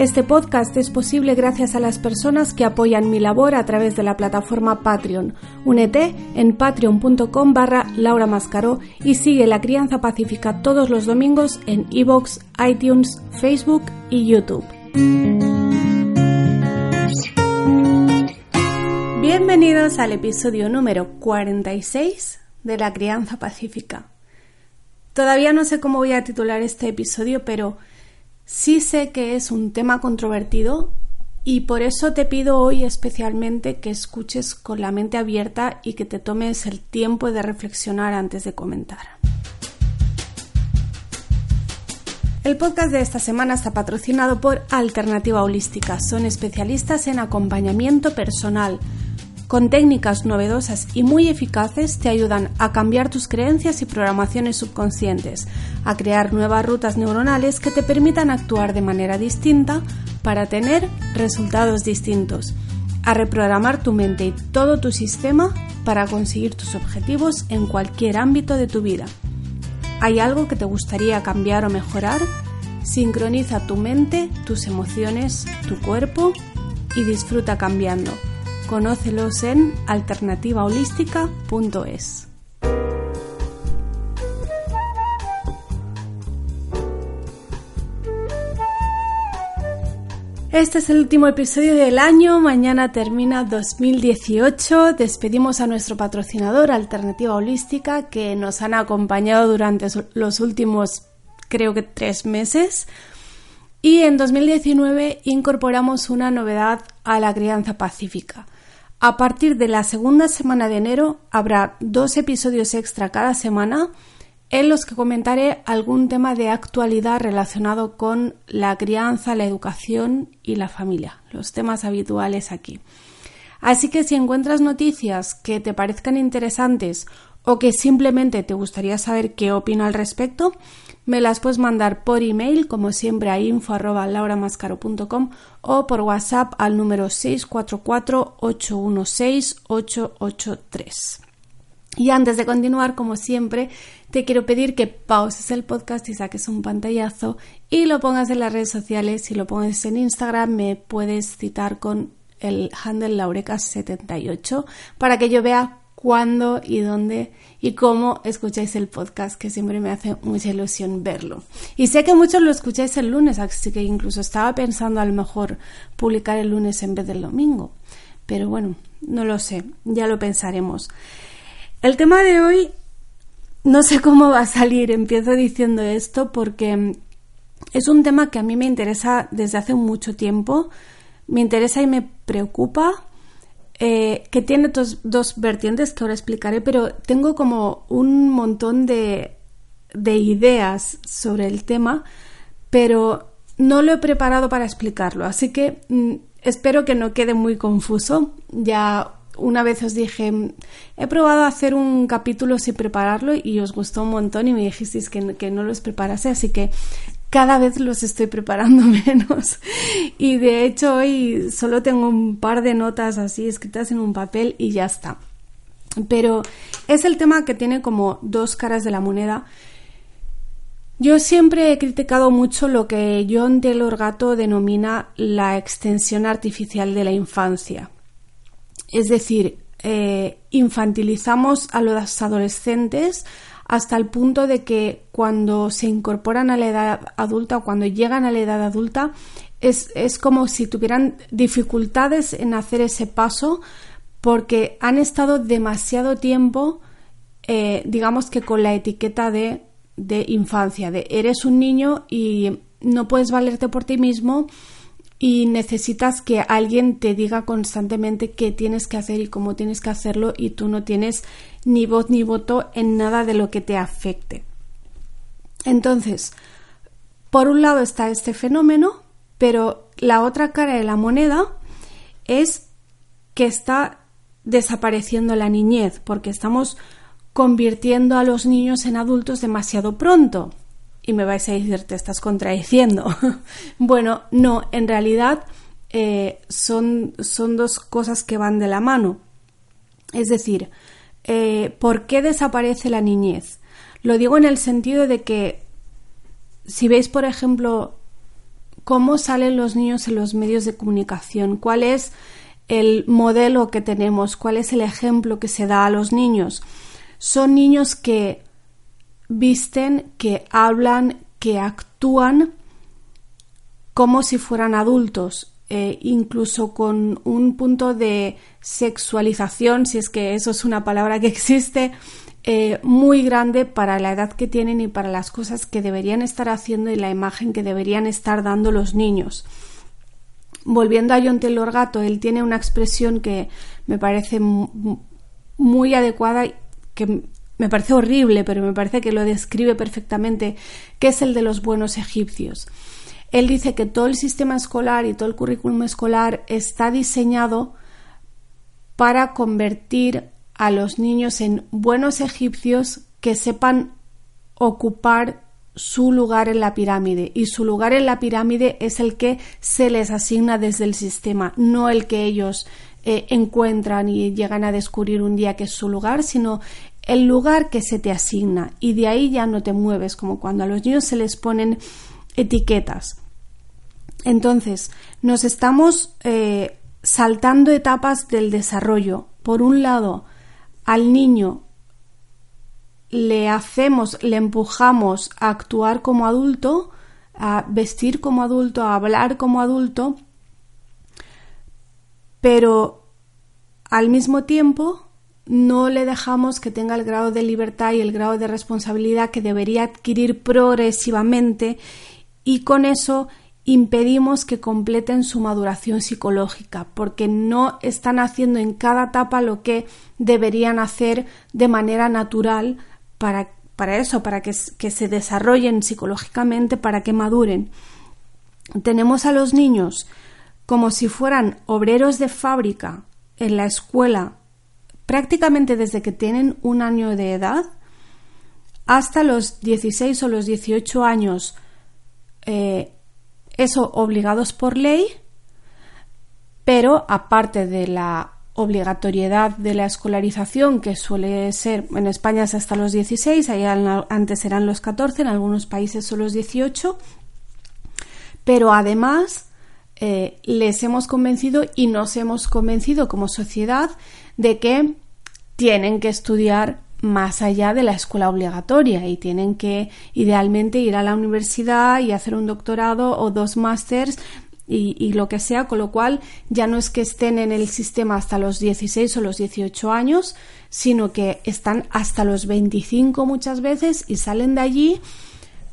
Este podcast es posible gracias a las personas que apoyan mi labor a través de la plataforma Patreon. Únete en patreon.com barra Laura Mascaró y sigue La Crianza Pacífica todos los domingos en iVoox, iTunes, Facebook y YouTube. Bienvenidos al episodio número 46 de La Crianza Pacífica. Todavía no sé cómo voy a titular este episodio, pero Sí sé que es un tema controvertido y por eso te pido hoy especialmente que escuches con la mente abierta y que te tomes el tiempo de reflexionar antes de comentar. El podcast de esta semana está patrocinado por Alternativa Holística. Son especialistas en acompañamiento personal con técnicas novedosas y muy eficaces te ayudan a cambiar tus creencias y programaciones subconscientes, a crear nuevas rutas neuronales que te permitan actuar de manera distinta para tener resultados distintos, a reprogramar tu mente y todo tu sistema para conseguir tus objetivos en cualquier ámbito de tu vida. ¿Hay algo que te gustaría cambiar o mejorar? Sincroniza tu mente, tus emociones, tu cuerpo y disfruta cambiando. Conócelos en alternativaholística.es. Este es el último episodio del año, mañana termina 2018, despedimos a nuestro patrocinador Alternativa Holística que nos han acompañado durante los últimos creo que tres meses y en 2019 incorporamos una novedad a la crianza pacífica. A partir de la segunda semana de enero habrá dos episodios extra cada semana en los que comentaré algún tema de actualidad relacionado con la crianza, la educación y la familia, los temas habituales aquí. Así que si encuentras noticias que te parezcan interesantes o que simplemente te gustaría saber qué opino al respecto, me las puedes mandar por email, como siempre, a info.lauramascaro.com o por WhatsApp al número 644-816-883. Y antes de continuar, como siempre, te quiero pedir que pauses el podcast y saques un pantallazo y lo pongas en las redes sociales. Si lo pones en Instagram, me puedes citar con el handle laurecas78 para que yo vea cuándo y dónde y cómo escucháis el podcast, que siempre me hace mucha ilusión verlo. Y sé que muchos lo escucháis el lunes, así que incluso estaba pensando a lo mejor publicar el lunes en vez del domingo. Pero bueno, no lo sé, ya lo pensaremos. El tema de hoy no sé cómo va a salir, empiezo diciendo esto porque es un tema que a mí me interesa desde hace mucho tiempo, me interesa y me preocupa eh, que tiene dos, vertientes que ahora explicaré, pero tengo como un montón de, de ideas sobre el tema, pero no lo he preparado para explicarlo, así que mm, espero que no quede muy confuso. Ya una vez os dije, he probado a hacer un capítulo sin prepararlo y os gustó un montón y me dijisteis que, que no los preparase, así que cada vez los estoy preparando menos. Y de hecho hoy solo tengo un par de notas así escritas en un papel y ya está. Pero es el tema que tiene como dos caras de la moneda. Yo siempre he criticado mucho lo que John Taylor Gato denomina la extensión artificial de la infancia. Es decir, eh, infantilizamos a los adolescentes hasta el punto de que cuando se incorporan a la edad adulta o cuando llegan a la edad adulta es, como si tuvieran dificultades en hacer ese paso porque han estado demasiado tiempo, eh, digamos que con la etiqueta de, de infancia, de eres un niño y no puedes valerte por ti mismo y necesitas que alguien te diga constantemente qué tienes que hacer y cómo tienes que hacerlo y tú no tienes ni voz ni voto en nada de lo que te afecte. Entonces, por un lado está este fenómeno, pero la otra cara de la moneda es que está desapareciendo la niñez, porque estamos convirtiendo a los niños en adultos demasiado pronto. Y me vais a decir, te estás contradiciendo. bueno, no, en realidad eh, son, son, dos cosas que van de la mano. Es decir, eh, ¿por qué desaparece la niñez? Lo digo en el sentido de que si veis, por ejemplo, cómo salen los niños en los medios de comunicación, cuál es el modelo que tenemos, cuál es el ejemplo que se da a los niños. Son niños que visten, que hablan, que actúan como si fueran adultos, eh, incluso con un punto de sexualización, si es que eso es una palabra que existe, eh, muy grande para la edad que tienen y para las cosas que deberían estar haciendo y la imagen que deberían estar dando los niños. Volviendo a John Taylor Gato, él tiene una expresión que me parece muy adecuada, que me parece horrible, pero me parece que lo describe perfectamente, que es el de los buenos egipcios. Él dice que todo el sistema escolar y todo el currículum escolar está diseñado para convertir a los niños en buenos egipcios que sepan ocupar su lugar en la pirámide y su lugar en la pirámide es el que se les asigna desde el sistema, no el que ellos eh, encuentran y llegan a descubrir un día que es su lugar, sino el lugar que se te asigna y de ahí ya no te mueves, como cuando a los niños se les ponen etiquetas. Entonces, nos estamos eh, saltando etapas del desarrollo. Por un lado, al niño le hacemos, le empujamos a actuar como adulto, a vestir como adulto, a hablar como adulto, pero al mismo tiempo no le dejamos que tenga el grado de libertad y el grado de responsabilidad que debería adquirir progresivamente y con eso impedimos que completen su maduración psicológica, porque no están haciendo en cada etapa lo que deberían hacer de manera natural para, para eso, para que, que se desarrollen psicológicamente, para que maduren. Tenemos a los niños como si fueran obreros de fábrica en la escuela prácticamente desde que tienen un año de edad hasta los 16 o los 18 años eh, eso obligados por ley, pero aparte de la obligatoriedad de la escolarización, que suele ser en España es hasta los 16, allá antes eran los 14, en algunos países son los 18, pero además eh, les hemos convencido y nos hemos convencido como sociedad de que tienen que estudiar más allá de la escuela obligatoria y tienen que idealmente ir a la universidad y hacer un doctorado o dos másters y, lo que sea, con lo cual ya no es que estén en el sistema hasta los 16 o los 18 años, sino que están hasta los 25 muchas veces y salen de allí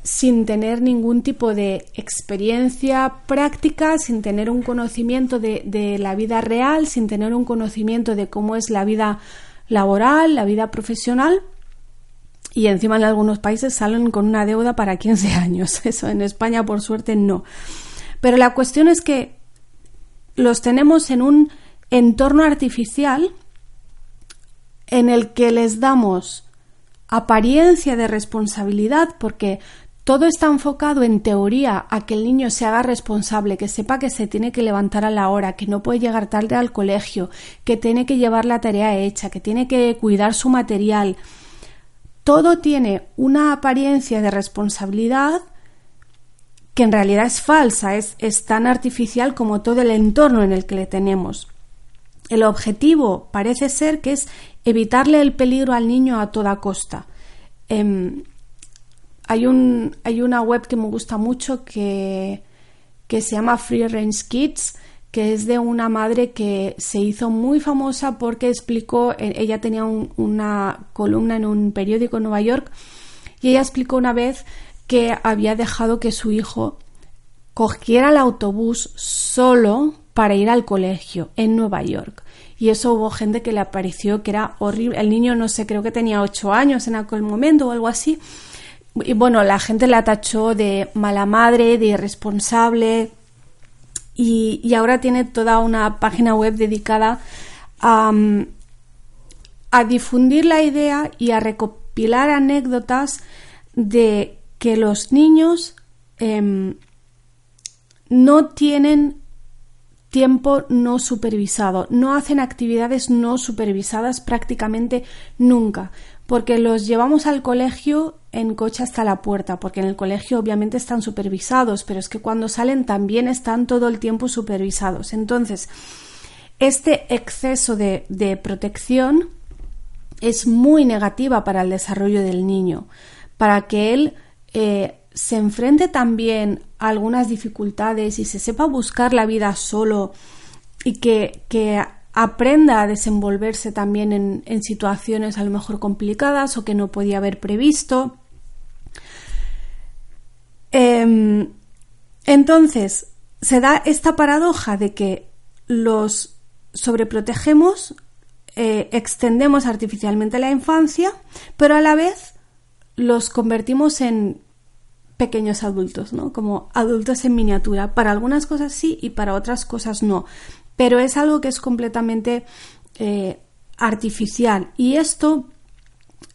sin tener ningún tipo de experiencia práctica, sin tener un conocimiento de, la vida real, sin tener un conocimiento de cómo es la vida laboral, la vida profesional y encima en algunos países salen con una deuda para 15 años. Eso en España por suerte no. Pero la cuestión es que los tenemos en un entorno artificial en el que les damos apariencia de responsabilidad porque todo está enfocado en teoría a que el niño se haga responsable, que sepa que se tiene que levantar a la hora, que no puede llegar tarde al colegio, que tiene que llevar la tarea hecha, que tiene que cuidar su material. Todo tiene una apariencia de responsabilidad que en realidad es falsa, es, tan artificial como todo el entorno en el que le tenemos. El objetivo parece ser que es evitarle el peligro al niño a toda costa. Em, hay, un, hay una web que me gusta mucho que, que se llama Free Range Kids, que es de una madre que se hizo muy famosa porque explicó, eh, ella tenía una columna en un periódico en Nueva York y ella explicó una vez que había dejado que su hijo cogiera el autobús solo para ir al colegio en Nueva York. Y eso hubo gente que le pareció que era horrible. El niño, no sé, creo que tenía ocho años en aquel momento o algo así y bueno, la gente la tachó de mala madre, de irresponsable. Y, ahora tiene toda una página web dedicada a, difundir la idea y a recopilar anécdotas de que los niños em, no tienen tiempo no supervisado, no hacen actividades no supervisadas prácticamente nunca, porque los llevamos al colegio en coche hasta la puerta, porque en el colegio obviamente están supervisados, pero es que cuando salen también están todo el tiempo supervisados. Entonces, este exceso de, protección es muy negativa para el desarrollo del niño, para que él eh, se enfrente también a algunas dificultades y se sepa buscar la vida solo y que, aprenda a desenvolverse también en, situaciones a lo mejor complicadas o que no podía haber previsto. Em, entonces, se da esta paradoja de que los sobreprotegemos, eh, extendemos artificialmente la infancia, pero a la vez los convertimos en pequeños adultos, ¿no? Como adultos en miniatura. Para algunas cosas sí y para otras cosas no. Pero es algo que es completamente eh, artificial. Y esto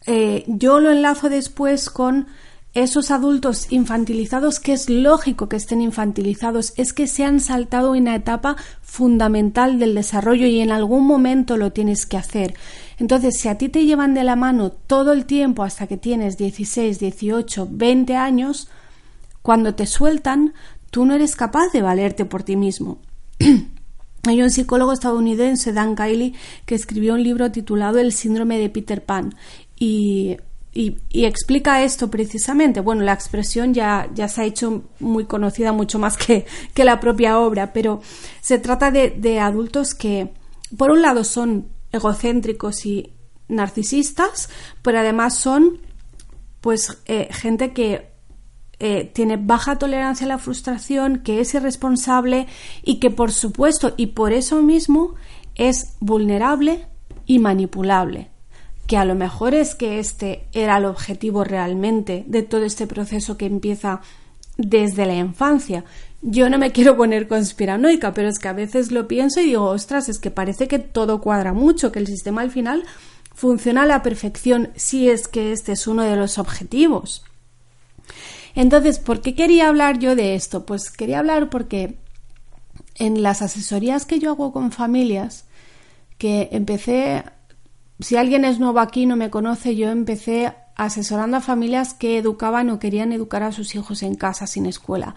eh, yo lo enlazo después con esos adultos infantilizados, que es lógico que estén infantilizados, es que se han saltado una etapa fundamental del desarrollo y en algún momento lo tienes que hacer. Entonces, si a ti te llevan de la mano todo el tiempo hasta que tienes 16, 18, 20 años, cuando te sueltan, tú no eres capaz de valerte por ti mismo. Hay un psicólogo estadounidense, Dan Kiley, que escribió un libro titulado El síndrome de Peter Pan y explica esto precisamente. Bueno, la expresión ya, ya se ha hecho muy conocida mucho más que, que la propia obra, pero se trata de, adultos que, por un lado, son egocéntricos y narcisistas, pero además son pues eh, gente que eh, tiene baja tolerancia a la frustración, que es irresponsable y que por supuesto y por eso mismo es vulnerable y manipulable que a lo mejor es que este era el objetivo realmente de todo este proceso que empieza desde la infancia. Yo no me quiero poner conspiranoica, pero es que a veces lo pienso y digo, ostras, es que parece que todo cuadra mucho, que el sistema al final funciona a la perfección si es que este es uno de los objetivos. Entonces, ¿por qué quería hablar yo de esto? Pues quería hablar porque en las asesorías que yo hago con familias, que empecé si alguien es nuevo aquí y no me conoce, yo empecé asesorando a familias que educaban o querían educar a sus hijos en casa sin escuela.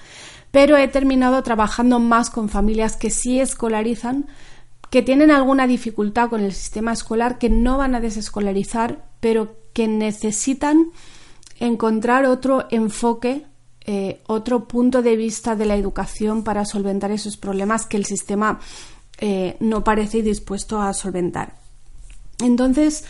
Pero he terminado trabajando más con familias que sí escolarizan, que tienen alguna dificultad con el sistema escolar, que no van a desescolarizar, pero que necesitan encontrar otro enfoque, eh, otro punto de vista de la educación para solventar esos problemas que el sistema eh, no parece dispuesto a solventar. Entonces,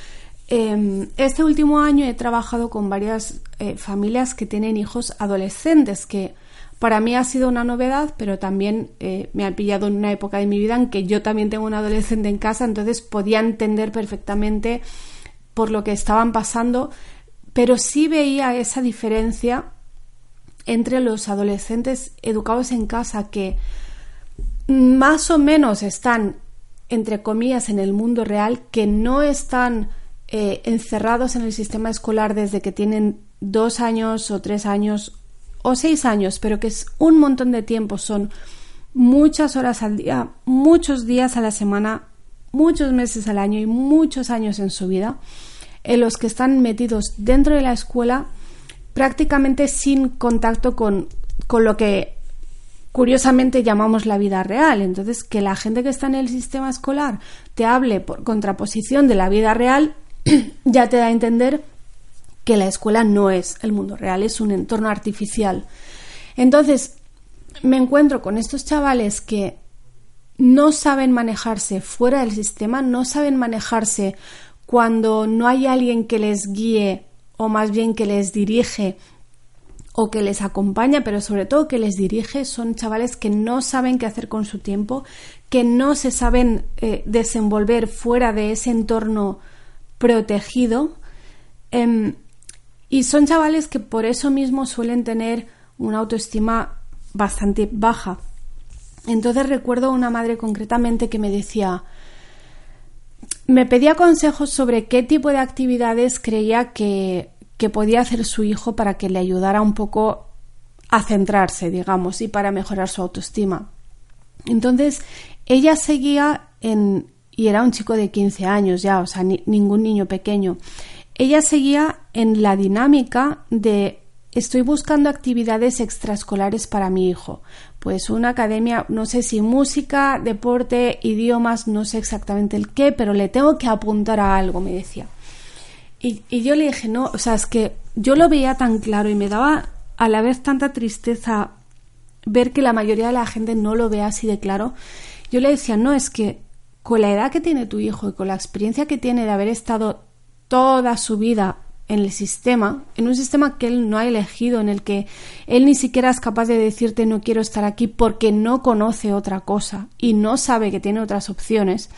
em, este último año he trabajado con varias eh, familias que tienen hijos adolescentes, que para mí ha sido una novedad, pero también me ha pillado en una época de mi vida en que yo también tengo un adolescente en casa, entonces podía entender perfectamente por lo que estaban pasando, pero sí veía esa diferencia entre los adolescentes educados en casa que más o menos están entre comillas, en el mundo real, que no están eh, encerrados en el sistema escolar desde que tienen dos años o tres años o seis años, pero que es un montón de tiempo, son muchas horas al día, muchos días a la semana, muchos meses al año y muchos años en su vida, en los que están metidos dentro de la escuela prácticamente sin contacto con, con lo que curiosamente llamamos la vida real. Entonces, que la gente que está en el sistema escolar te hable por contraposición de la vida real, ya te da a entender que la escuela no es el mundo real, es un entorno artificial. Entonces, me encuentro con estos chavales que no saben manejarse fuera del sistema, no saben manejarse cuando no hay alguien que les guíe o más bien que les dirige o que les acompaña, pero sobre todo que les dirige, son chavales que no saben qué hacer con su tiempo, que no se saben eh, desenvolver fuera de ese entorno protegido. Em, y son chavales que por eso mismo suelen tener una autoestima bastante baja. Entonces recuerdo una madre concretamente que me decía, me pedía consejos sobre qué tipo de actividades creía que, que podía hacer su hijo para que le ayudara un poco a centrarse, digamos, y para mejorar su autoestima. Entonces, ella seguía en, y era un chico de 15 años ya, o sea, ningún niño pequeño. Ella seguía en la dinámica de estoy buscando actividades extraescolares para mi hijo. Pues una academia, no sé si música, deporte, idiomas, no sé exactamente el qué, pero le tengo que apuntar a algo, me decía. Y, yo le dije, no, o sea, es que yo lo veía tan claro y me daba a la vez tanta tristeza ver que la mayoría de la gente no lo ve así de claro. Yo le decía, no, es que con la edad que tiene tu hijo y con la experiencia que tiene de haber estado toda su vida en el sistema, en un sistema que él no ha elegido, en el que él ni siquiera es capaz de decirte no quiero estar aquí porque no conoce otra cosa y no sabe que tiene otras opciones,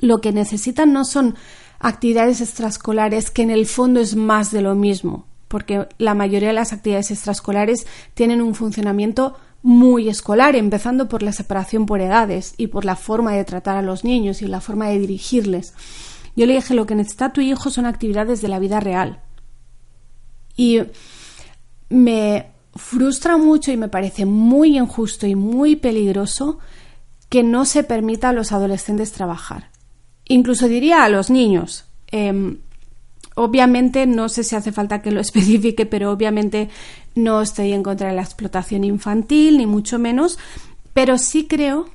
lo que necesitan no son actividades extraescolares que en el fondo es más de lo mismo, porque la mayoría de las actividades extraescolares tienen un funcionamiento muy escolar, empezando por la separación por edades y por la forma de tratar a los niños y la forma de dirigirles. Yo le dije, lo que necesita tu hijo son actividades de la vida real. Y me frustra mucho y me parece muy injusto y muy peligroso que no se permita a los adolescentes trabajar. Incluso diría a los niños. Em, obviamente no sé si hace falta que lo especifique, pero obviamente no estoy en contra de la explotación infantil, ni mucho menos, pero sí creo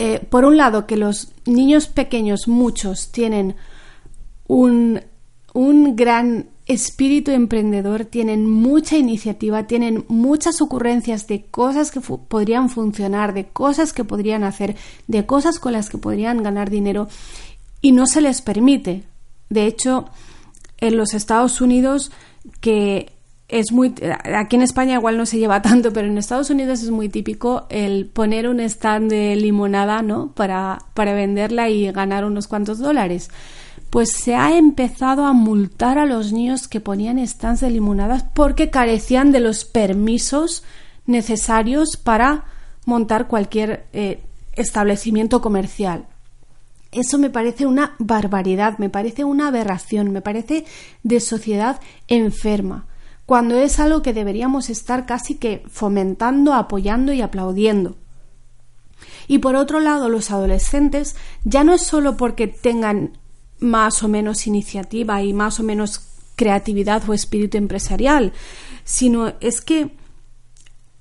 eh, por un lado, que los niños pequeños, muchos, tienen un, un gran espíritu emprendedor, tienen mucha iniciativa, tienen muchas ocurrencias de cosas que podrían funcionar, de cosas que podrían hacer, de cosas con las que podrían ganar dinero y no se les permite. De hecho, en los Estados Unidos, que es muy aquí en España igual no se lleva tanto, pero en Estados Unidos es muy típico el poner un stand de limonada, ¿no? Para, para venderla y ganar unos cuantos dólares. Pues se ha empezado a multar a los niños que ponían stands de limonadas porque carecían de los permisos necesarios para montar cualquier eh, establecimiento comercial. Eso me parece una barbaridad, me parece una aberración, me parece de sociedad enferma cuando es algo que deberíamos estar casi que fomentando, apoyando y aplaudiendo. Y por otro lado, los adolescentes ya no es solo porque tengan más o menos iniciativa y más o menos creatividad o espíritu empresarial, sino es que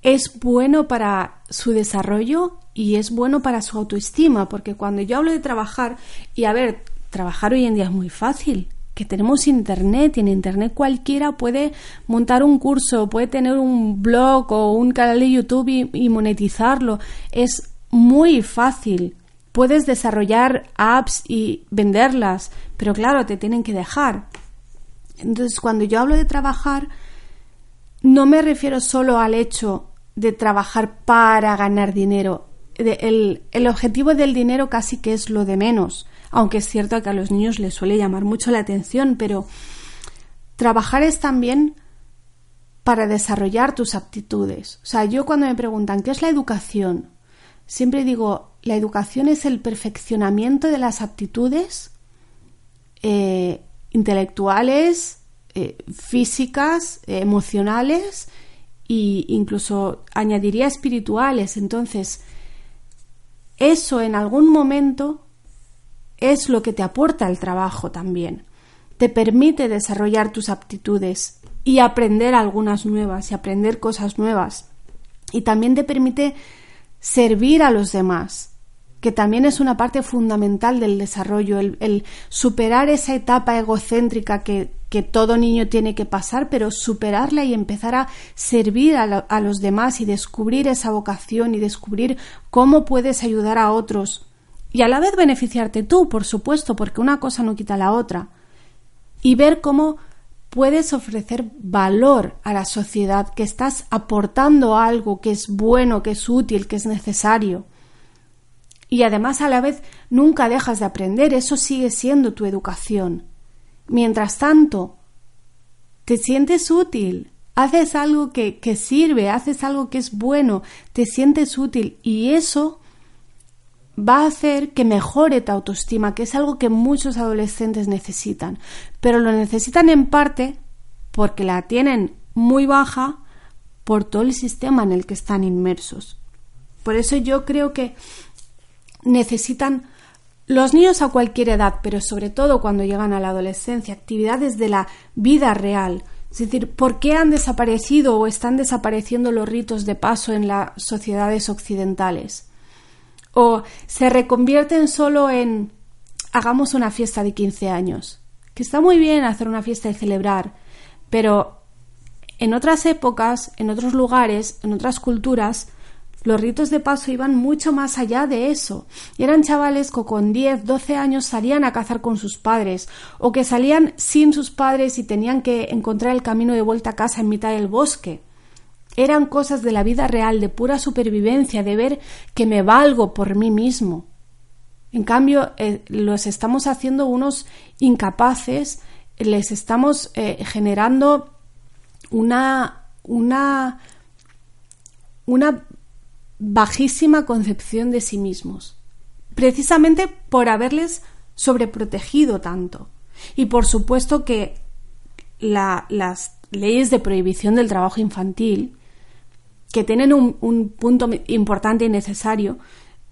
es bueno para su desarrollo y es bueno para su autoestima, porque cuando yo hablo de trabajar, y a ver, trabajar hoy en día es muy fácil, que tenemos Internet y en Internet cualquiera puede montar un curso, puede tener un blog o un canal de YouTube y, monetizarlo. Es muy fácil. Puedes desarrollar apps y venderlas, pero claro, te tienen que dejar. Entonces, cuando yo hablo de trabajar, no me refiero solo al hecho de trabajar para ganar dinero. El, el objetivo del dinero casi que es lo de menos aunque es cierto que a los niños les suele llamar mucho la atención, pero trabajar es también para desarrollar tus aptitudes. O sea, yo cuando me preguntan qué es la educación, siempre digo, la educación es el perfeccionamiento de las aptitudes eh, intelectuales, eh, físicas, emocionales e incluso añadiría espirituales. Entonces, eso en algún momento es lo que te aporta el trabajo también. Te permite desarrollar tus aptitudes y aprender algunas nuevas y aprender cosas nuevas. Y también te permite servir a los demás, que también es una parte fundamental del desarrollo, el, superar esa etapa egocéntrica que, todo niño tiene que pasar, pero superarla y empezar a servir a, a los demás y descubrir esa vocación y descubrir cómo puedes ayudar a otros y a la vez beneficiarte tú, por supuesto, porque una cosa no quita la otra. Y ver cómo puedes ofrecer valor a la sociedad, que estás aportando algo que es bueno, que es útil, que es necesario. Y además a la vez nunca dejas de aprender, eso sigue siendo tu educación. Mientras tanto, te sientes útil, haces algo que, que sirve, haces algo que es bueno, te sientes útil y eso va a hacer que mejore tu autoestima, que es algo que muchos adolescentes necesitan, pero lo necesitan en parte porque la tienen muy baja por todo el sistema en el que están inmersos. Por eso yo creo que necesitan los niños a cualquier edad, pero sobre todo cuando llegan a la adolescencia, actividades de la vida real. Es decir, ¿por qué han desaparecido o están desapareciendo los ritos de paso en las sociedades occidentales? O se reconvierten solo en hagamos una fiesta de 15 años, que está muy bien hacer una fiesta y celebrar, pero en otras épocas, en otros lugares, en otras culturas, los ritos de paso iban mucho más allá de eso. Y eran chavales que con 10, 12 años salían a cazar con sus padres, o que salían sin sus padres y tenían que encontrar el camino de vuelta a casa en mitad del bosque. Eran cosas de la vida real, de pura supervivencia, de ver que me valgo por mí mismo. En cambio, eh, los estamos haciendo unos incapaces, les estamos eh, generando una, una, una bajísima concepción de sí mismos, precisamente por haberles sobreprotegido tanto. Y por supuesto que las leyes de prohibición del trabajo infantil, que tienen un, punto importante y necesario,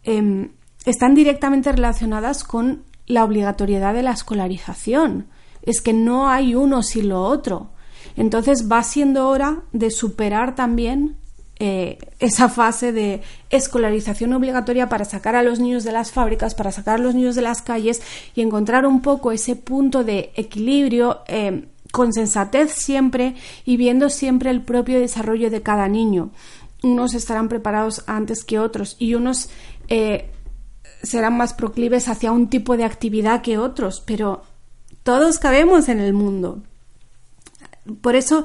em, están directamente relacionadas con la obligatoriedad de la escolarización. Es que no hay uno sin lo otro. Entonces va siendo hora de superar también eh, esa fase de escolarización obligatoria para sacar a los niños de las fábricas, para sacar a los niños de las calles y encontrar un poco ese punto de equilibrio eh, con sensatez siempre y viendo siempre el propio desarrollo de cada niño. Unos estarán preparados antes que otros y unos eh, serán más proclives hacia un tipo de actividad que otros, pero todos cabemos en el mundo. Por eso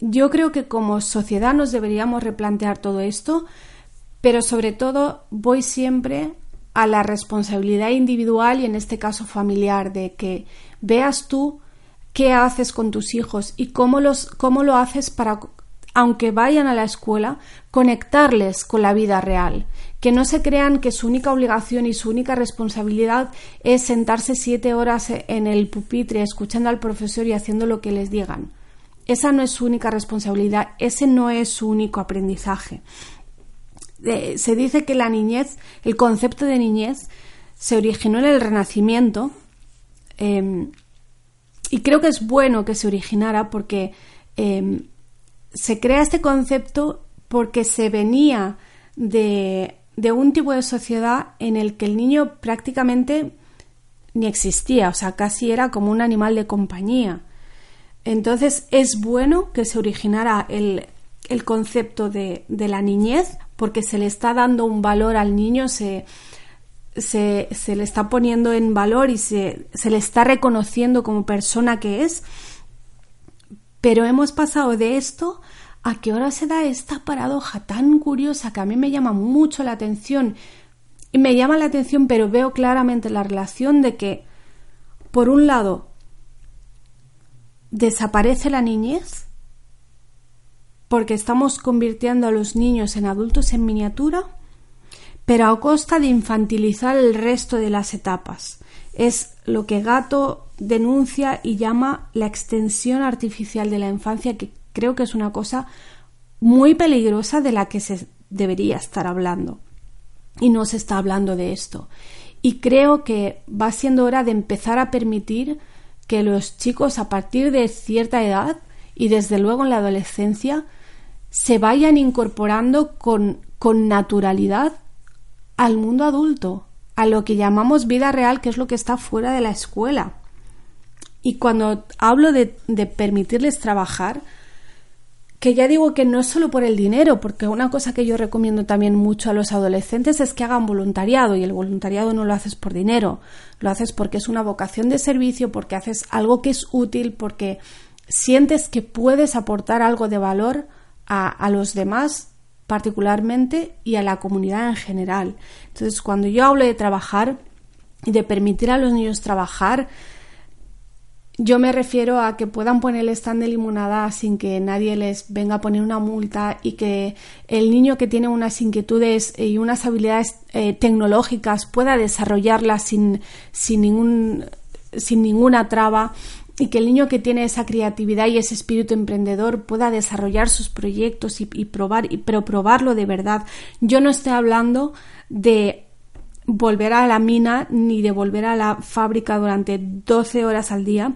yo creo que como sociedad nos deberíamos replantear todo esto, pero sobre todo voy siempre a la responsabilidad individual y en este caso familiar de que veas tú qué haces con tus hijos y cómo, los, cómo lo haces para, aunque vayan a la escuela, conectarles con la vida real. Que no se crean que su única obligación y su única responsabilidad es sentarse siete horas en el pupitre escuchando al profesor y haciendo lo que les digan. Esa no es su única responsabilidad, ese no es su único aprendizaje. se dice que la niñez, el concepto de niñez, se originó en el Renacimiento em, y creo que es bueno que se originara porque em, se crea este concepto porque se venía de, de un tipo de sociedad en el que el niño prácticamente ni existía, o sea, casi era como un animal de compañía. Entonces es bueno que se originara el, concepto de, la niñez porque se le está dando un valor al niño, se, se, le está poniendo en valor y se, se, le está reconociendo como persona que es. Pero hemos pasado de esto a que ahora se da esta paradoja tan curiosa que a mí me llama mucho la atención. Y me llama la atención, pero veo claramente la relación de que, por un lado, desaparece la niñez porque estamos convirtiendo a los niños en adultos en miniatura, pero a costa de infantilizar el resto de las etapas. Es lo que Gato denuncia y llama la extensión artificial de la infancia, que creo que es una cosa muy peligrosa de la que se debería estar hablando. Y no se está hablando de esto. Y creo que va siendo hora de empezar a permitir que los chicos a partir de cierta edad y desde luego en la adolescencia se vayan incorporando con, con naturalidad al mundo adulto, a lo que llamamos vida real, que es lo que está fuera de la escuela. Y cuando hablo de, de permitirles trabajar, que ya digo que no es solo por el dinero, porque una cosa que yo recomiendo también mucho a los adolescentes es que hagan voluntariado y el voluntariado no lo haces por dinero, lo haces porque es una vocación de servicio, porque haces algo que es útil, porque sientes que puedes aportar algo de valor a, a los demás particularmente y a la comunidad en general. Entonces, cuando yo hablo de trabajar y de permitir a los niños trabajar, yo me refiero a que puedan poner el stand de limonada sin que nadie les venga a poner una multa y que el niño que tiene unas inquietudes y unas habilidades eh, tecnológicas pueda desarrollarlas sin, sin, ningún, sin ninguna traba y que el niño que tiene esa creatividad y ese espíritu emprendedor pueda desarrollar sus proyectos y, probar, pero probarlo de verdad. Yo no estoy hablando de volver a la mina ni de volver a la fábrica durante 12 horas al día,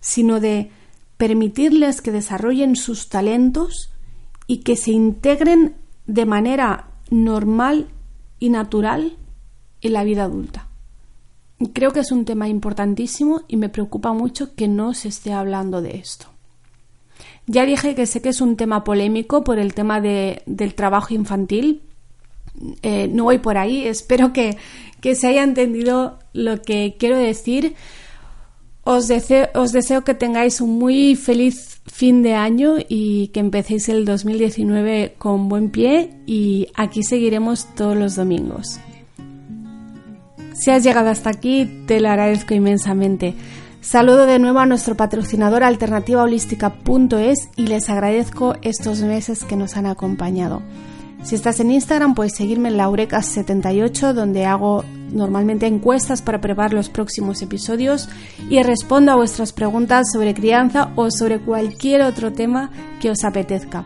sino de permitirles que desarrollen sus talentos y que se integren de manera normal y natural en la vida adulta. Creo que es un tema importantísimo y me preocupa mucho que no se esté hablando de esto. Ya dije que sé que es un tema polémico por el tema del trabajo infantil, eh, no voy por ahí. Espero que, se haya entendido lo que quiero decir. Os deseo, os deseo que tengáis un muy feliz fin de año y que empecéis el 2019 con buen pie y aquí seguiremos todos los domingos. Si has llegado hasta aquí, te lo agradezco inmensamente. Saludo de nuevo a nuestro patrocinador alternativaholística.es y les agradezco estos meses que nos han acompañado. Si estás en Instagram, puedes seguirme en laurecas78, donde hago normalmente encuestas para preparar los próximos episodios y respondo a vuestras preguntas sobre crianza o sobre cualquier otro tema que os apetezca.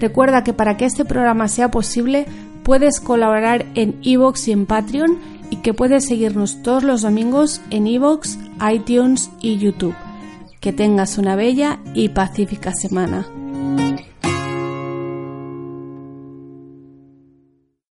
Recuerda que para que este programa sea posible, puedes colaborar en iVoox y en Patreon y que puedes seguirnos todos los domingos en iVoox, iTunes y YouTube. Que tengas una bella y pacífica semana.